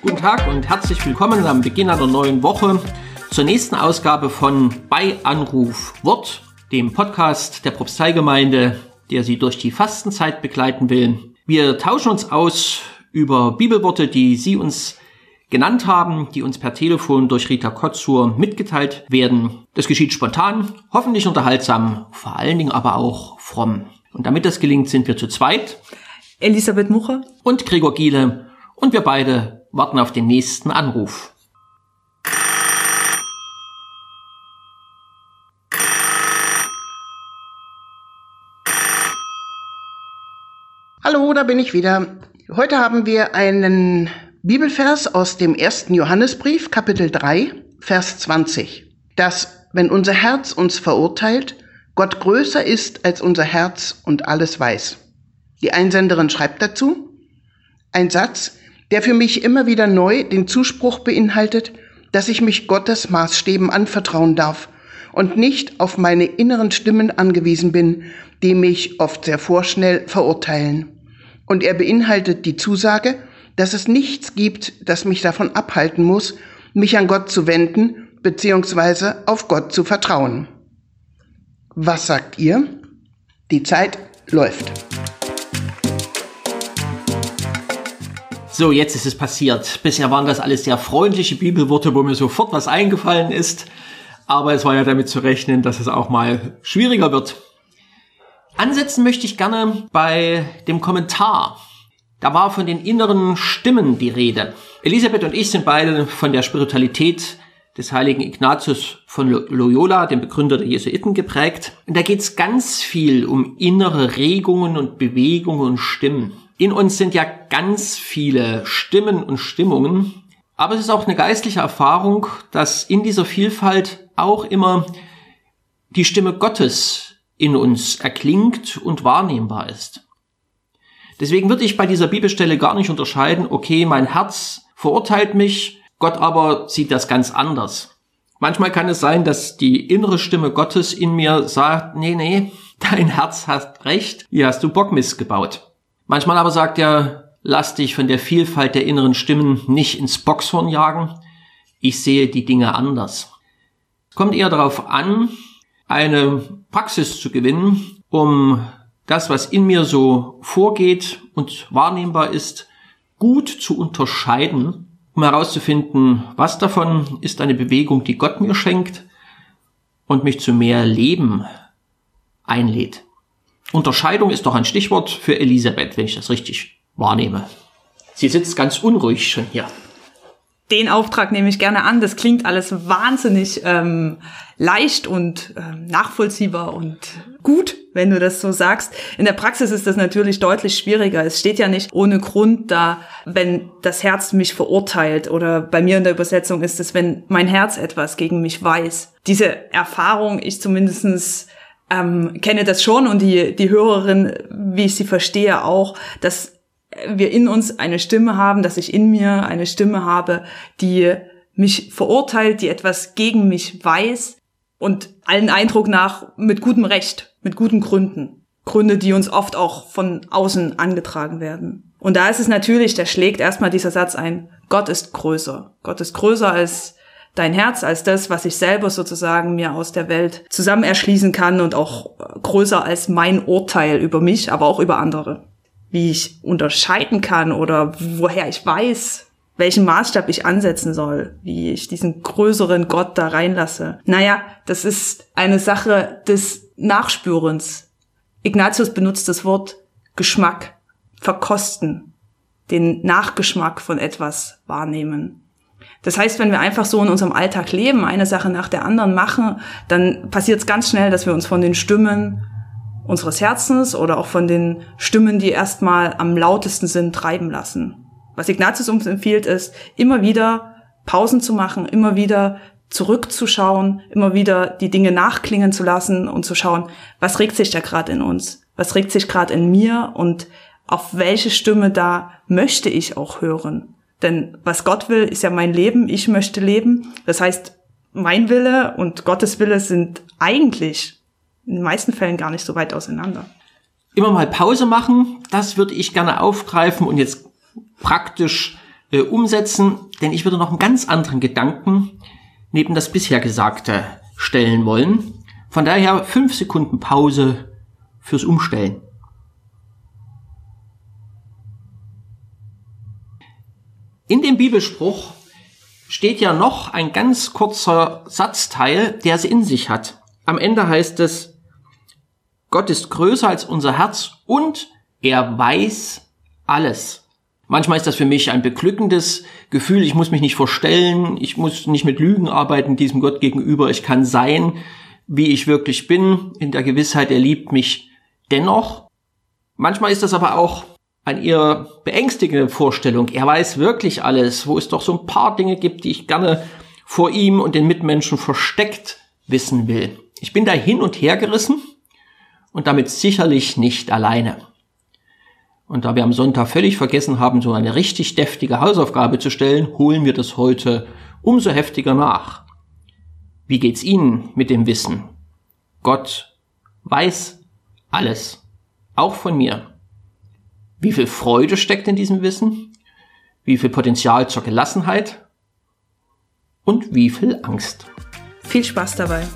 Guten Tag und herzlich willkommen am Beginn einer neuen Woche zur nächsten Ausgabe von Bei Anruf Wort, dem Podcast der Propsteigemeinde, der Sie durch die Fastenzeit begleiten will. Wir tauschen uns aus über Bibelworte, die Sie uns genannt haben, die uns per Telefon durch Rita Kotzur mitgeteilt werden. Das geschieht spontan, hoffentlich unterhaltsam, vor allen Dingen aber auch fromm. Und damit das gelingt, sind wir zu zweit. Elisabeth Mucher und Gregor Giele und wir beide warten auf den nächsten Anruf. Hallo, da bin ich wieder. Heute haben wir einen Bibelvers aus dem ersten Johannesbrief, Kapitel 3, Vers 20. Dass, wenn unser Herz uns verurteilt, Gott größer ist als unser Herz und alles weiß. Die Einsenderin schreibt dazu, ein Satz, der für mich immer wieder neu den Zuspruch beinhaltet, dass ich mich Gottes Maßstäben anvertrauen darf und nicht auf meine inneren Stimmen angewiesen bin, die mich oft sehr vorschnell verurteilen. Und er beinhaltet die Zusage, dass es nichts gibt, das mich davon abhalten muss, mich an Gott zu wenden bzw. auf Gott zu vertrauen. Was sagt ihr? Die Zeit läuft. So, jetzt ist es passiert. Bisher waren das alles sehr freundliche Bibelworte, wo mir sofort was eingefallen ist. Aber es war ja damit zu rechnen, dass es auch mal schwieriger wird. Ansetzen möchte ich gerne bei dem Kommentar. Da war von den inneren Stimmen die Rede. Elisabeth und ich sind beide von der Spiritualität des heiligen Ignatius von Loyola, dem Begründer der Jesuiten, geprägt. Und da geht es ganz viel um innere Regungen und Bewegungen und Stimmen. In uns sind ja ganz viele Stimmen und Stimmungen, aber es ist auch eine geistliche Erfahrung, dass in dieser Vielfalt auch immer die Stimme Gottes in uns erklingt und wahrnehmbar ist. Deswegen würde ich bei dieser Bibelstelle gar nicht unterscheiden, okay, mein Herz verurteilt mich, Gott aber sieht das ganz anders. Manchmal kann es sein, dass die innere Stimme Gottes in mir sagt, nee, nee, dein Herz hat recht, hier hast du Bockmist gebaut. Manchmal aber sagt er, lass dich von der Vielfalt der inneren Stimmen nicht ins Boxhorn jagen, ich sehe die Dinge anders. Es kommt eher darauf an, eine Praxis zu gewinnen, um das, was in mir so vorgeht und wahrnehmbar ist, gut zu unterscheiden, um herauszufinden, was davon ist eine Bewegung, die Gott mir schenkt und mich zu mehr Leben einlädt. Unterscheidung ist doch ein Stichwort für Elisabeth, wenn ich das richtig wahrnehme. Sie sitzt ganz unruhig schon hier den Auftrag nehme ich gerne an. Das klingt alles wahnsinnig ähm, leicht und ähm, nachvollziehbar und gut, wenn du das so sagst. In der Praxis ist das natürlich deutlich schwieriger. Es steht ja nicht ohne Grund da, wenn das Herz mich verurteilt oder bei mir in der Übersetzung ist es, wenn mein Herz etwas gegen mich weiß. Diese Erfahrung, ich zumindestens ähm, kenne das schon und die, die Hörerin, wie ich sie verstehe, auch, dass wir in uns eine Stimme haben, dass ich in mir eine Stimme habe, die mich verurteilt, die etwas gegen mich weiß und allen Eindruck nach mit gutem Recht, mit guten Gründen. Gründe, die uns oft auch von außen angetragen werden. Und da ist es natürlich, da schlägt erstmal dieser Satz ein, Gott ist größer. Gott ist größer als dein Herz, als das, was ich selber sozusagen mir aus der Welt zusammen erschließen kann und auch größer als mein Urteil über mich, aber auch über andere wie ich unterscheiden kann oder woher ich weiß, welchen Maßstab ich ansetzen soll, wie ich diesen größeren Gott da reinlasse. Naja, das ist eine Sache des Nachspürens. Ignatius benutzt das Wort Geschmack, verkosten, den Nachgeschmack von etwas wahrnehmen. Das heißt, wenn wir einfach so in unserem Alltag leben, eine Sache nach der anderen machen, dann passiert es ganz schnell, dass wir uns von den Stimmen unseres Herzens oder auch von den Stimmen, die erstmal am lautesten sind, treiben lassen. Was Ignatius uns empfiehlt, ist, immer wieder Pausen zu machen, immer wieder zurückzuschauen, immer wieder die Dinge nachklingen zu lassen und zu schauen, was regt sich da gerade in uns, was regt sich gerade in mir und auf welche Stimme da möchte ich auch hören. Denn was Gott will, ist ja mein Leben, ich möchte leben. Das heißt, mein Wille und Gottes Wille sind eigentlich in den meisten Fällen gar nicht so weit auseinander. Immer mal Pause machen, das würde ich gerne aufgreifen und jetzt praktisch äh, umsetzen, denn ich würde noch einen ganz anderen Gedanken neben das bisher Gesagte stellen wollen. Von daher fünf Sekunden Pause fürs Umstellen. In dem Bibelspruch steht ja noch ein ganz kurzer Satzteil, der es in sich hat. Am Ende heißt es, Gott ist größer als unser Herz und er weiß alles. Manchmal ist das für mich ein beglückendes Gefühl. Ich muss mich nicht verstellen. Ich muss nicht mit Lügen arbeiten diesem Gott gegenüber. Ich kann sein, wie ich wirklich bin, in der Gewissheit, er liebt mich dennoch. Manchmal ist das aber auch eine eher beängstigende Vorstellung. Er weiß wirklich alles, wo es doch so ein paar Dinge gibt, die ich gerne vor ihm und den Mitmenschen versteckt wissen will. Ich bin da hin und her gerissen und damit sicherlich nicht alleine. Und da wir am Sonntag völlig vergessen haben, so eine richtig deftige Hausaufgabe zu stellen, holen wir das heute umso heftiger nach. Wie geht's Ihnen mit dem Wissen? Gott weiß alles, auch von mir. Wie viel Freude steckt in diesem Wissen? Wie viel Potenzial zur Gelassenheit? Und wie viel Angst? Viel Spaß dabei.